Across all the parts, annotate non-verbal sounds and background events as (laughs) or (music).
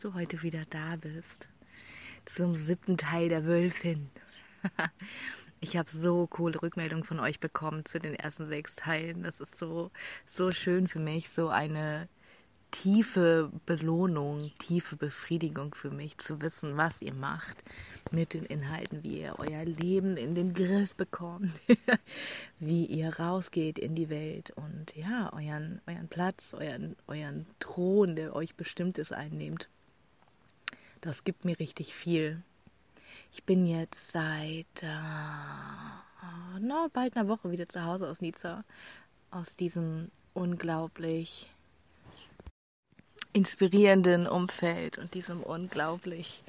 du heute wieder da bist. Zum siebten Teil der Wölfin. (laughs) Ich habe so coole Rückmeldungen von euch bekommen zu den ersten sechs Teilen. Das ist so, so schön für mich, so eine tiefe Belohnung, tiefe Befriedigung für mich zu wissen, was ihr macht mit den Inhalten, wie ihr euer Leben in den Griff bekommt, (laughs) wie ihr rausgeht in die Welt und ja, euren, euren Platz, euren, euren Thron, der euch bestimmt ist, einnehmt. Das gibt mir richtig viel. Ich bin jetzt seit äh, no, bald einer Woche wieder zu Hause aus Nizza, aus diesem unglaublich inspirierenden Umfeld und diesem unglaublich,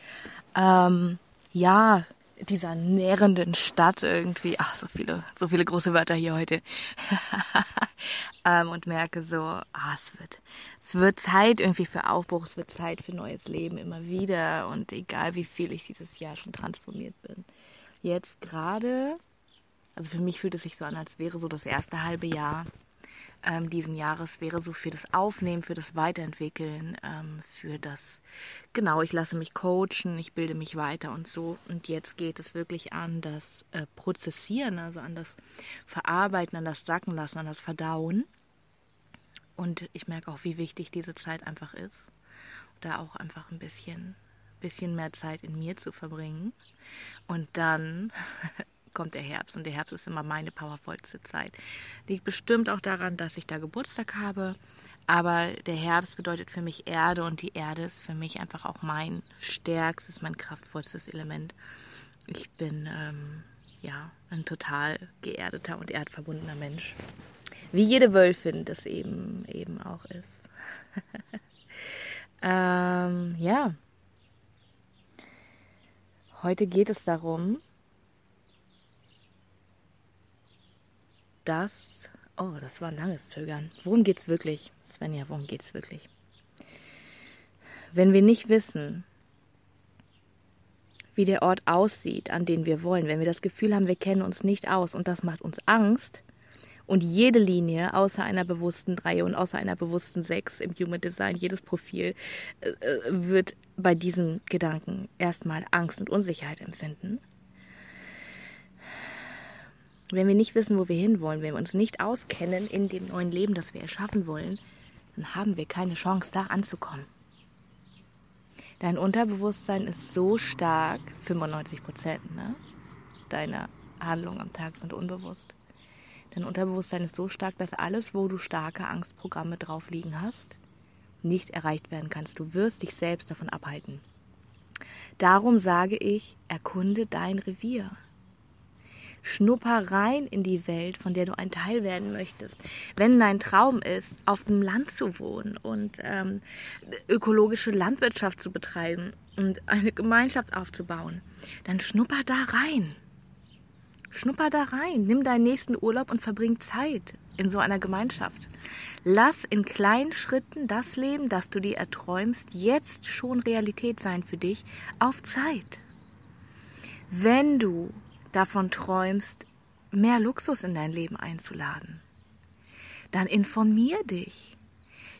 ähm, ja, dieser nährenden Stadt irgendwie, ach, so viele, so viele große Wörter hier heute. (laughs) ähm, und merke so, ah, es wird, es wird Zeit irgendwie für Aufbruch, es wird Zeit für neues Leben immer wieder und egal wie viel ich dieses Jahr schon transformiert bin. Jetzt gerade, also für mich fühlt es sich so an, als wäre so das erste halbe Jahr ähm, diesen Jahres wäre so für das Aufnehmen, für das Weiterentwickeln, ähm, für das, genau, ich lasse mich coachen, ich bilde mich weiter und so. Und jetzt geht es wirklich an das äh, Prozessieren, also an das Verarbeiten, an das Sacken lassen, an das Verdauen. Und ich merke auch, wie wichtig diese Zeit einfach ist. Da auch einfach ein bisschen, bisschen mehr Zeit in mir zu verbringen. Und dann kommt der Herbst und der Herbst ist immer meine powervollste Zeit. Liegt bestimmt auch daran, dass ich da Geburtstag habe, aber der Herbst bedeutet für mich Erde und die Erde ist für mich einfach auch mein stärkstes, mein kraftvollstes Element. Ich bin ähm, ja ein total geerdeter und erdverbundener Mensch. Wie jede Wölfin das eben eben auch ist. (laughs) ähm, ja. Heute geht es darum, das. Oh, das war ein langes Zögern. Worum geht's wirklich? Svenja, worum geht's wirklich? Wenn wir nicht wissen, wie der Ort aussieht, an den wir wollen, wenn wir das Gefühl haben, wir kennen uns nicht aus und das macht uns Angst, und jede Linie außer einer bewussten Reihe und außer einer bewussten Sechs im Human Design, jedes Profil, äh, äh wird bei diesem Gedanken erstmal Angst und Unsicherheit empfinden wenn wir nicht wissen, wo wir hinwollen, wenn wir uns nicht auskennen in dem neuen Leben, das wir erschaffen wollen, dann haben wir keine Chance, da anzukommen. Dein Unterbewusstsein ist so stark, 95 Prozent ne? deiner Handlungen am Tag sind unbewusst. Dein Unterbewusstsein ist so stark, dass alles, wo du starke Angstprogramme drauf liegen hast, nicht erreicht werden kannst. Du wirst dich selbst davon abhalten. Darum sage ich, erkunde dein Revier. Schnupper rein in die Welt, von der du ein Teil werden möchtest. Wenn dein Traum ist, auf dem Land zu wohnen und ähm, ökologische Landwirtschaft zu betreiben und eine Gemeinschaft aufzubauen, dann schnupper da rein. Schnupper da rein. Nimm deinen nächsten Urlaub und verbring Zeit in so einer Gemeinschaft. Lass in kleinen Schritten das Leben, das du dir erträumst, jetzt schon Realität sein für dich auf Zeit. Wenn du davon träumst, mehr Luxus in dein Leben einzuladen, dann informier dich.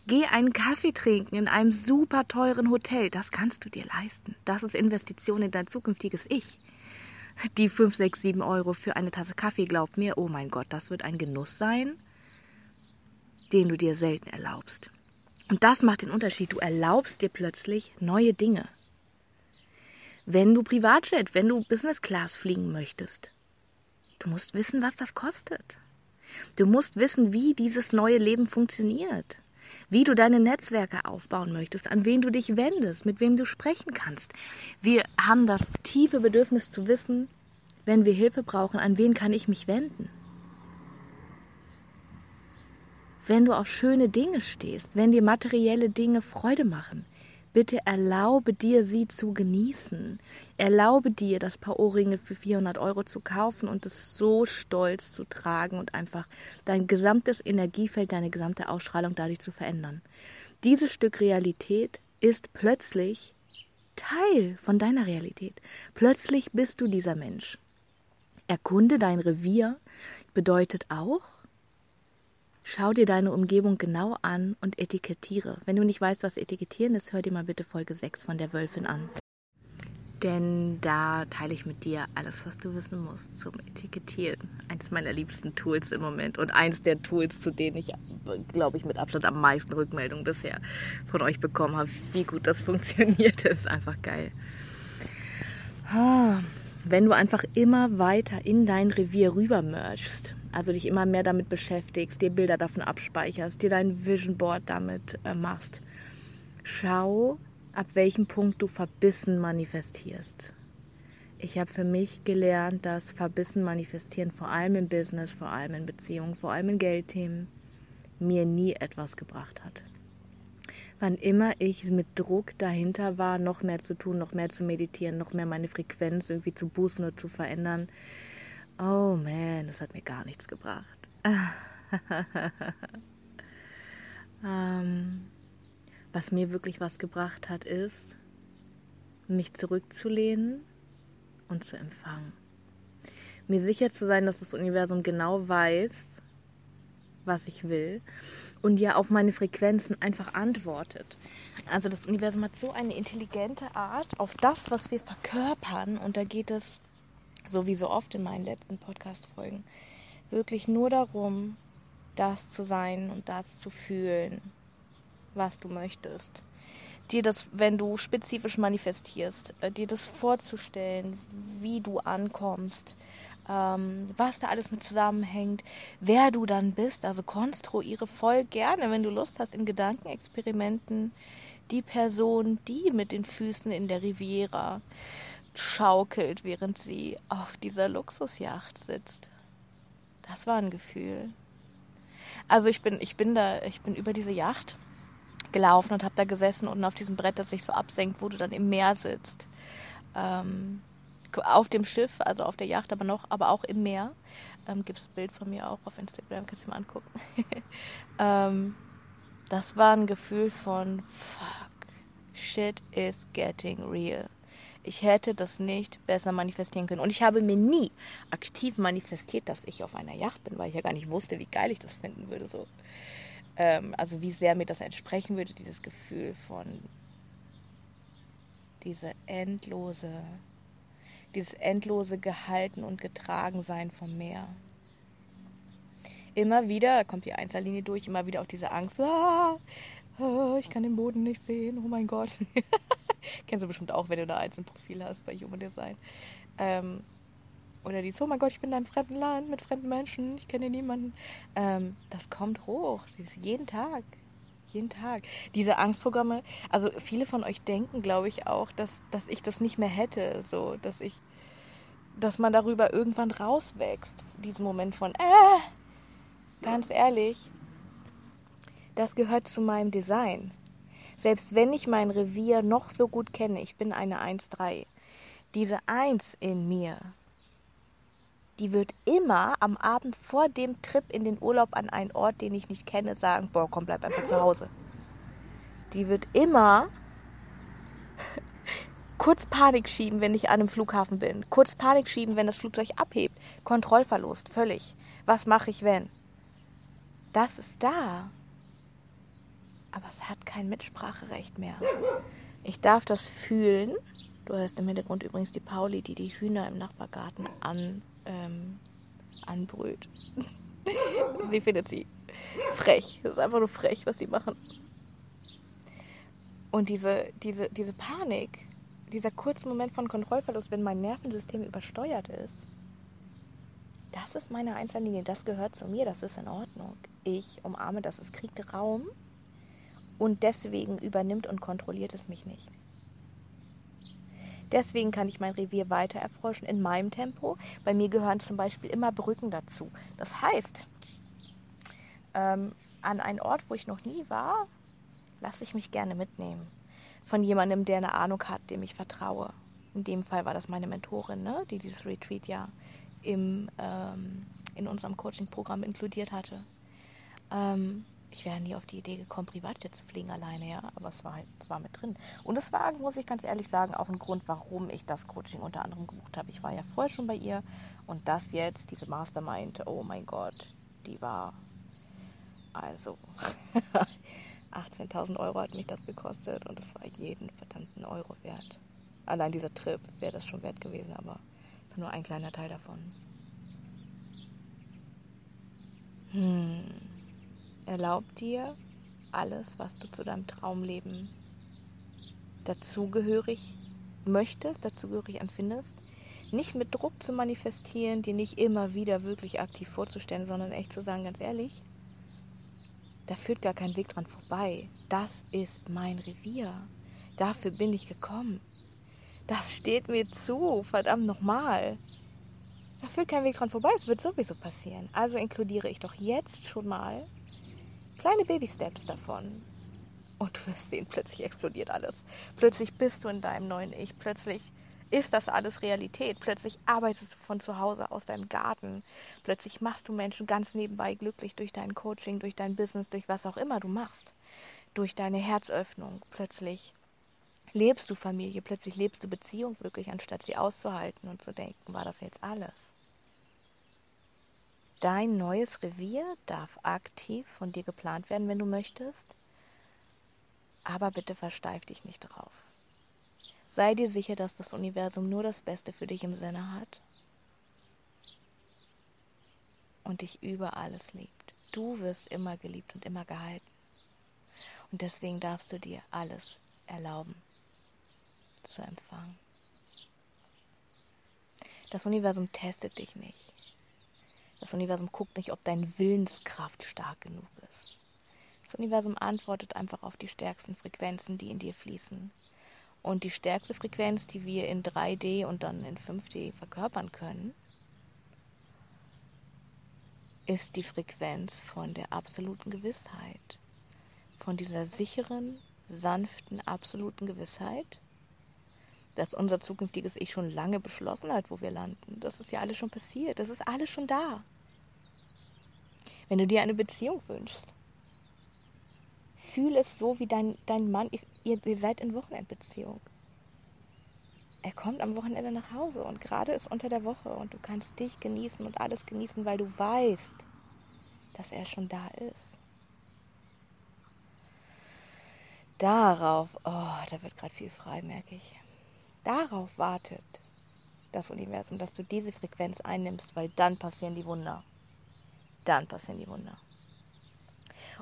Geh einen Kaffee trinken in einem super teuren Hotel. Das kannst du dir leisten. Das ist Investition in dein zukünftiges Ich. Die 5, 6, 7 Euro für eine Tasse Kaffee, glaub mir, oh mein Gott, das wird ein Genuss sein, den du dir selten erlaubst. Und das macht den Unterschied. Du erlaubst dir plötzlich neue Dinge wenn du Privatjet, wenn du Business Class fliegen möchtest. Du musst wissen, was das kostet. Du musst wissen, wie dieses neue Leben funktioniert, wie du deine Netzwerke aufbauen möchtest, an wen du dich wendest, mit wem du sprechen kannst. Wir haben das tiefe Bedürfnis zu wissen, wenn wir Hilfe brauchen, an wen kann ich mich wenden. Wenn du auf schöne Dinge stehst, wenn dir materielle Dinge Freude machen, Bitte erlaube dir, sie zu genießen. Erlaube dir, das Paar Ohrringe für 400 Euro zu kaufen und es so stolz zu tragen und einfach dein gesamtes Energiefeld, deine gesamte Ausstrahlung dadurch zu verändern. Dieses Stück Realität ist plötzlich Teil von deiner Realität. Plötzlich bist du dieser Mensch. Erkunde dein Revier bedeutet auch, Schau dir deine Umgebung genau an und etikettiere. Wenn du nicht weißt, was etikettieren ist, hör dir mal bitte Folge 6 von der Wölfin an. Denn da teile ich mit dir alles, was du wissen musst zum Etikettieren. Eins meiner liebsten Tools im Moment und eins der Tools, zu denen ich, glaube ich, mit Abstand am meisten Rückmeldungen bisher von euch bekommen habe. Wie gut das (laughs) funktioniert, ist einfach geil. Ah, wenn du einfach immer weiter in dein Revier rüber mergst, also dich immer mehr damit beschäftigst, dir Bilder davon abspeicherst, dir dein Vision Board damit äh, machst, schau, ab welchem Punkt du verbissen manifestierst. Ich habe für mich gelernt, dass verbissen manifestieren, vor allem im Business, vor allem in Beziehungen, vor allem in Geldthemen, mir nie etwas gebracht hat. Wann immer ich mit Druck dahinter war, noch mehr zu tun, noch mehr zu meditieren, noch mehr meine Frequenz irgendwie zu boosten oder zu verändern, oh man, das hat mir gar nichts gebracht. (laughs) ähm, was mir wirklich was gebracht hat, ist, mich zurückzulehnen und zu empfangen. Mir sicher zu sein, dass das Universum genau weiß, was ich will und ja auf meine Frequenzen einfach antwortet. Also das Universum hat so eine intelligente Art auf das, was wir verkörpern und da geht es, so wie so oft in meinen letzten Podcast-Folgen, wirklich nur darum, das zu sein und das zu fühlen, was du möchtest. Dir das, wenn du spezifisch manifestierst, äh, dir das vorzustellen, wie du ankommst, ähm, was da alles mit zusammenhängt, wer du dann bist. Also konstruiere voll gerne, wenn du Lust hast, in Gedankenexperimenten die Person, die mit den Füßen in der Riviera schaukelt, während sie auf dieser Luxusjacht sitzt. Das war ein Gefühl. Also ich bin, ich bin da, ich bin über diese Yacht gelaufen und habe da gesessen und auf diesem Brett, das sich so absenkt, wo du dann im Meer sitzt. Ähm, auf dem Schiff, also auf der Yacht, aber noch, aber auch im Meer. Ähm, Gibt es ein Bild von mir auch auf Instagram, kannst du mal angucken. (laughs) ähm, das war ein Gefühl von fuck, shit is getting real. Ich hätte das nicht besser manifestieren können. Und ich habe mir nie aktiv manifestiert, dass ich auf einer Yacht bin, weil ich ja gar nicht wusste, wie geil ich das finden würde. So. Ähm, also wie sehr mir das entsprechen würde, dieses Gefühl von diese endlose, dieses endlose Gehalten und Getragensein vom Meer. Immer wieder, da kommt die Einzellinie durch, immer wieder auch diese Angst, ah, ah, ich kann den Boden nicht sehen, oh mein Gott. (laughs) Kennst du bestimmt auch, wenn du da eins im Profil hast bei Human Design. Ähm, oder die, oh mein Gott, ich bin in einem fremden Land mit fremden Menschen, ich kenne niemanden. Ähm, das kommt hoch, das jeden Tag. Jeden Tag. Diese Angstprogramme, also viele von euch denken, glaube ich, auch, dass, dass ich das nicht mehr hätte. So, dass ich, dass man darüber irgendwann rauswächst. Diesen Moment von, äh, ganz ehrlich, das gehört zu meinem Design. Selbst wenn ich mein Revier noch so gut kenne, ich bin eine 1-3, diese 1 in mir, die wird immer am Abend vor dem Trip in den Urlaub an einen Ort, den ich nicht kenne, sagen, boah, komm, bleib einfach zu Hause. Die wird immer (laughs) kurz Panik schieben, wenn ich an einem Flughafen bin. Kurz Panik schieben, wenn das Flugzeug abhebt. Kontrollverlust, völlig. Was mache ich, wenn? Das ist da. Aber es hat kein Mitspracherecht mehr. Ich darf das fühlen. Du hörst im Hintergrund übrigens die Pauli, die die Hühner im Nachbargarten an ähm, anbrüllt. (laughs) sie findet sie frech. Das ist einfach nur frech, was sie machen. Und diese, diese, diese Panik, dieser kurze Moment von Kontrollverlust, wenn mein Nervensystem übersteuert ist, das ist meine Einzellinie, das gehört zu mir, das ist in Ordnung. Ich umarme das, es kriegt Raum und deswegen übernimmt und kontrolliert es mich nicht. Deswegen kann ich mein Revier weiter erforschen in meinem Tempo. Bei mir gehören zum Beispiel immer Brücken dazu. Das heißt, ähm, an einen Ort, wo ich noch nie war, lasse ich mich gerne mitnehmen. Von jemandem, der eine Ahnung hat, dem ich vertraue. In dem Fall war das meine Mentorin, ne, die dieses Retreat ja im, ähm, in unserem Coaching-Programm inkludiert hatte. Ähm, ich wäre nie auf die Idee gekommen, Privatjet zu fliegen alleine, ja, aber es war halt, es war mit drin. Und es war, muss ich ganz ehrlich sagen, auch ein Grund, warum ich das Coaching unter anderem gebucht habe. Ich war ja vorher schon bei ihr und das jetzt, diese Mastermind, oh mein Gott, die war Also (laughs) 18.000 Euro hat mich das gekostet und es war jeden verdammten Euro wert. Allein dieser Trip wäre das schon wert gewesen, aber nur ein kleiner Teil davon. Hm. Erlaub dir alles, was du zu deinem Traumleben dazugehörig möchtest, dazugehörig empfindest, nicht mit Druck zu manifestieren, dir nicht immer wieder wirklich aktiv vorzustellen, sondern echt zu sagen, ganz ehrlich, da führt gar kein Weg dran vorbei. Das ist mein Revier. Dafür bin ich gekommen. Das steht mir zu, verdammt nochmal. Da führt kein Weg dran vorbei, es wird sowieso passieren. Also inkludiere ich doch jetzt schon mal kleine Baby-Steps davon. Und du wirst sehen, plötzlich explodiert alles. Plötzlich bist du in deinem neuen Ich. Plötzlich ist das alles Realität. Plötzlich arbeitest du von zu Hause aus deinem Garten. Plötzlich machst du Menschen ganz nebenbei glücklich durch dein Coaching, durch dein Business, durch was auch immer du machst. Durch deine Herzöffnung. Plötzlich lebst du Familie, plötzlich lebst du Beziehung wirklich, anstatt sie auszuhalten und zu denken, war das jetzt alles? Dein neues Revier darf aktiv von dir geplant werden, wenn du möchtest. Aber bitte versteif dich nicht drauf. Sei dir sicher, dass das Universum nur das Beste für dich im Sinne hat und dich über alles liebt. Du wirst immer geliebt und immer gehalten. Und deswegen darfst du dir alles erlauben zu empfangen. Das Universum testet dich nicht. Das Universum guckt nicht, ob deine Willenskraft stark genug ist. Das Universum antwortet einfach auf die stärksten Frequenzen, die in dir fließen. Und die stärkste Frequenz, die wir in 3D und dann in 5D verkörpern können, ist die Frequenz von der absoluten Gewissheit. Von dieser sicheren, sanften, absoluten Gewissheit, dass unser zukünftiges Ich schon lange beschlossen hat, wo wir landen. Das ist ja alles schon passiert. Das ist alles schon da. Wenn du dir eine Beziehung wünschst, fühl es so wie dein, dein Mann, ihr, ihr seid in Wochenendbeziehung. Er kommt am Wochenende nach Hause und gerade ist unter der Woche und du kannst dich genießen und alles genießen, weil du weißt, dass er schon da ist. Darauf, oh, da wird gerade viel frei, merke ich. Darauf wartet das Universum, dass du diese Frequenz einnimmst, weil dann passieren die Wunder. Dann passieren die Wunder.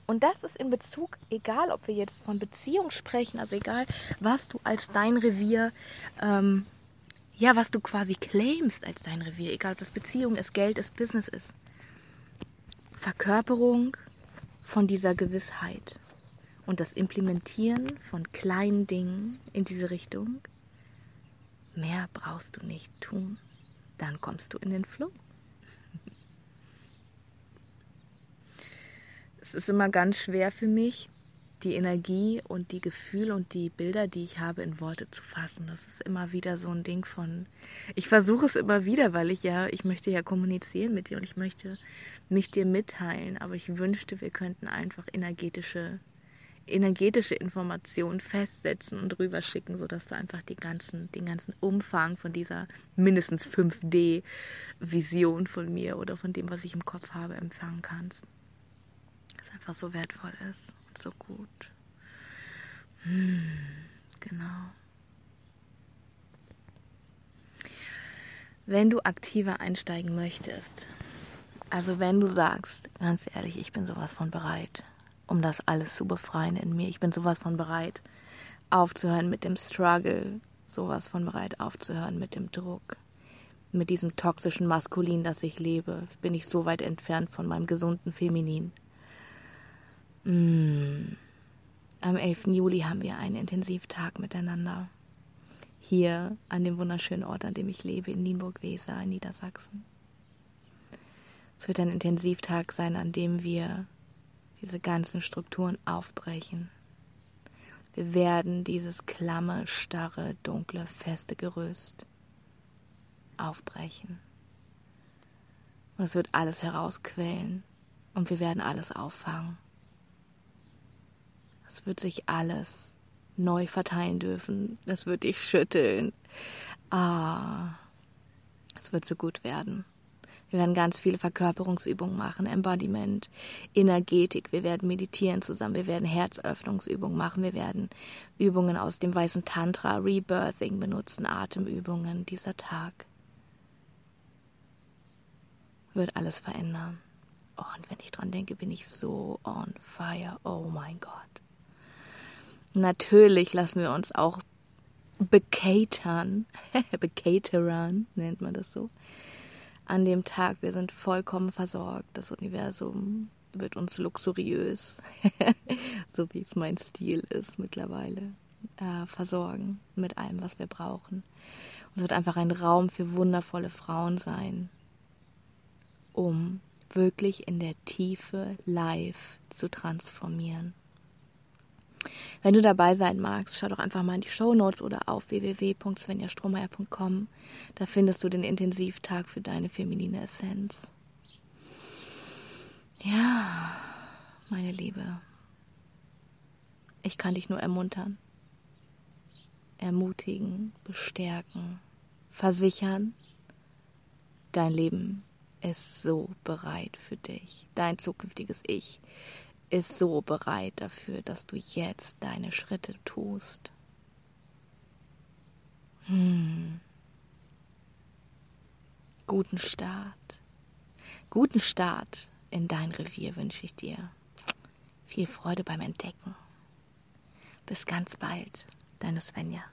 Und das ist in Bezug, egal ob wir jetzt von Beziehung sprechen, also egal, was du als dein Revier, ähm, ja, was du quasi claimst als dein Revier, egal ob das Beziehung ist, Geld ist, Business ist. Verkörperung von dieser Gewissheit und das Implementieren von kleinen Dingen in diese Richtung. Mehr brauchst du nicht tun. Dann kommst du in den Flow. Es ist immer ganz schwer für mich, die Energie und die Gefühle und die Bilder, die ich habe, in Worte zu fassen. Das ist immer wieder so ein Ding von, ich versuche es immer wieder, weil ich ja, ich möchte ja kommunizieren mit dir und ich möchte mich dir mitteilen, aber ich wünschte, wir könnten einfach energetische, energetische Informationen festsetzen und rüberschicken, sodass du einfach die ganzen, den ganzen Umfang von dieser mindestens 5D-Vision von mir oder von dem, was ich im Kopf habe, empfangen kannst es einfach so wertvoll ist und so gut. Hm, genau. Wenn du aktiver einsteigen möchtest, also wenn du sagst, ganz ehrlich, ich bin sowas von bereit, um das alles zu befreien in mir, ich bin sowas von bereit, aufzuhören mit dem Struggle, sowas von bereit aufzuhören mit dem Druck, mit diesem toxischen Maskulin, das ich lebe, bin ich so weit entfernt von meinem gesunden Feminin. Mm. Am 11. Juli haben wir einen Intensivtag miteinander. Hier an dem wunderschönen Ort, an dem ich lebe, in Nienburg-Weser in Niedersachsen. Es wird ein Intensivtag sein, an dem wir diese ganzen Strukturen aufbrechen. Wir werden dieses klamme, starre, dunkle, feste Gerüst aufbrechen. Und es wird alles herausquellen und wir werden alles auffangen. Es wird sich alles neu verteilen dürfen. Es wird dich schütteln. Ah, es wird so gut werden. Wir werden ganz viele Verkörperungsübungen machen, Embodiment, Energetik. Wir werden meditieren zusammen. Wir werden Herzöffnungsübungen machen. Wir werden Übungen aus dem weißen Tantra, Rebirthing benutzen, Atemübungen. Dieser Tag wird alles verändern. Oh, und wenn ich dran denke, bin ich so on fire. Oh mein Gott. Natürlich lassen wir uns auch bekatern, (laughs) bekaterern nennt man das so, an dem Tag. Wir sind vollkommen versorgt. Das Universum wird uns luxuriös, (laughs) so wie es mein Stil ist mittlerweile, äh, versorgen mit allem, was wir brauchen. Und es wird einfach ein Raum für wundervolle Frauen sein, um wirklich in der Tiefe live zu transformieren. Wenn du dabei sein magst, schau doch einfach mal in die Show Notes oder auf www.svenjastrohmeier.com. Da findest du den Intensivtag für deine feminine Essenz. Ja, meine Liebe, ich kann dich nur ermuntern, ermutigen, bestärken, versichern, dein Leben ist so bereit für dich, dein zukünftiges Ich ist so bereit dafür, dass du jetzt deine Schritte tust. Hm. Guten Start. Guten Start in dein Revier wünsche ich dir. Viel Freude beim Entdecken. Bis ganz bald, deine Svenja.